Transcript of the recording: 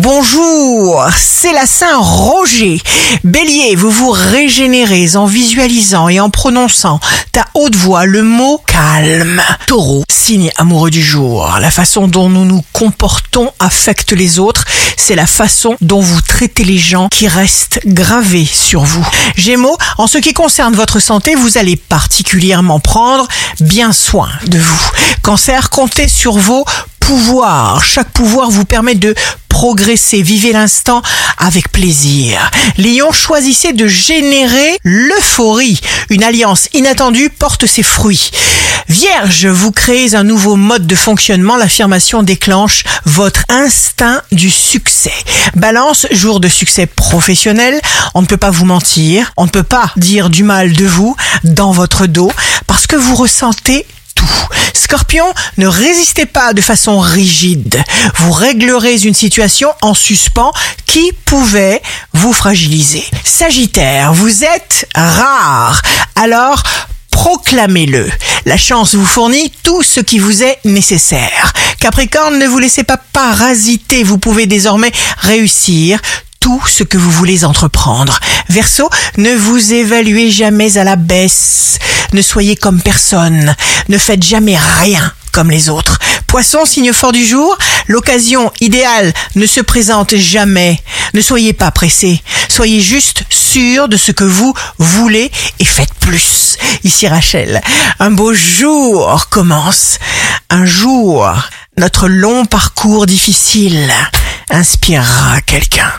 Bonjour, c'est la Saint-Roger. Bélier, vous vous régénérez en visualisant et en prononçant ta haute voix le mot calme. Taureau, signe amoureux du jour. La façon dont nous nous comportons affecte les autres. C'est la façon dont vous traitez les gens qui restent gravés sur vous. Gémeaux, en ce qui concerne votre santé, vous allez particulièrement prendre bien soin de vous. Cancer, comptez sur vos pouvoirs. Chaque pouvoir vous permet de progresser, vivez l'instant avec plaisir. Lion, choisissez de générer l'euphorie. Une alliance inattendue porte ses fruits. Vierge, vous créez un nouveau mode de fonctionnement. L'affirmation déclenche votre instinct du succès. Balance, jour de succès professionnel. On ne peut pas vous mentir. On ne peut pas dire du mal de vous dans votre dos parce que vous ressentez Scorpion, ne résistez pas de façon rigide. Vous réglerez une situation en suspens qui pouvait vous fragiliser. Sagittaire, vous êtes rare. Alors, proclamez-le. La chance vous fournit tout ce qui vous est nécessaire. Capricorne, ne vous laissez pas parasiter. Vous pouvez désormais réussir tout ce que vous voulez entreprendre. Verseau, ne vous évaluez jamais à la baisse. Ne soyez comme personne. Ne faites jamais rien comme les autres. Poisson, signe fort du jour, l'occasion idéale ne se présente jamais. Ne soyez pas pressé. Soyez juste sûr de ce que vous voulez et faites plus. Ici Rachel, un beau jour commence. Un jour, notre long parcours difficile inspirera quelqu'un.